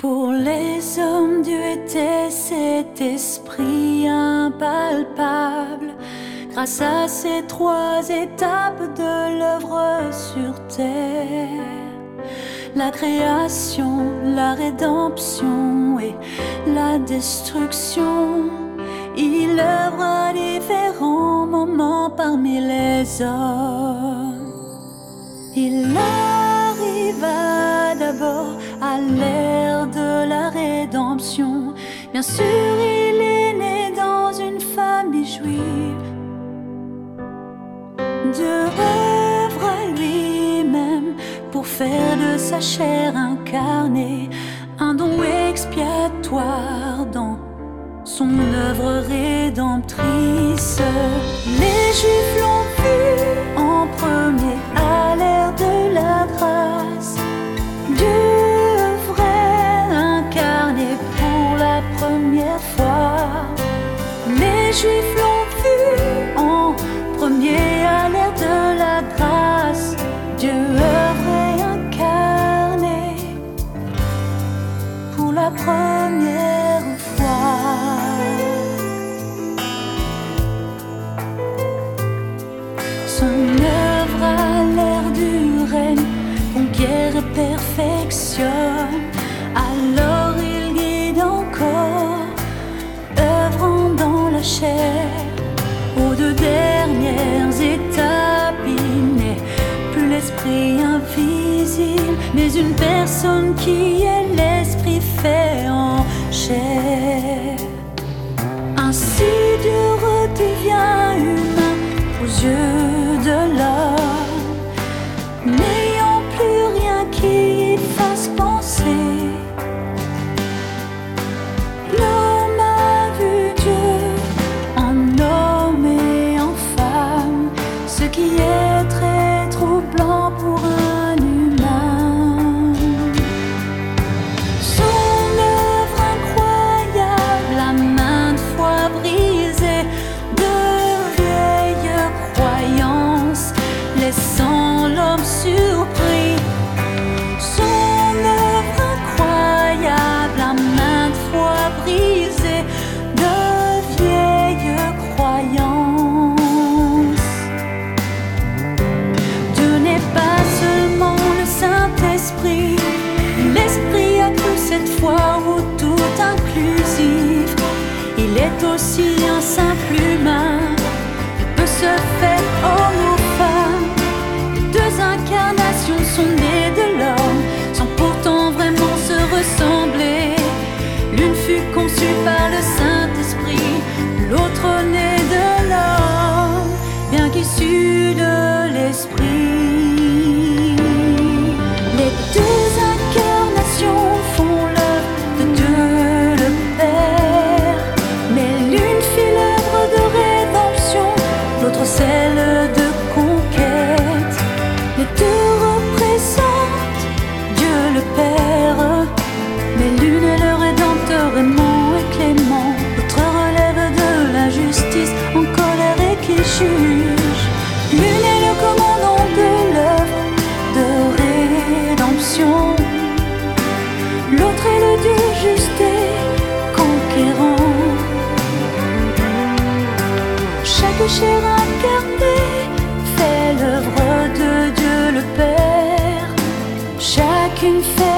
Pour les hommes, Dieu était cet esprit impalpable. Grâce à ces trois étapes de l'œuvre sur terre, la création, la rédemption et la destruction, il œuvre à différents moments parmi les hommes. Il arriva d'abord à l'ère de la Bien sûr, il est né dans une famille juive. Dieu œuvre lui-même pour faire de sa chair incarnée un don expiatoire dans son œuvre rédemptrice. Les Juifs l'ont Les Juifs Aux deux dernières étapes, n'est plus l'esprit invisible, mais une personne qui est l'esprit fait en chair. Ainsi Dieu redevient humain aux yeux Il est Chaque chair incarnée fait l'œuvre de Dieu le Père. Chacune fait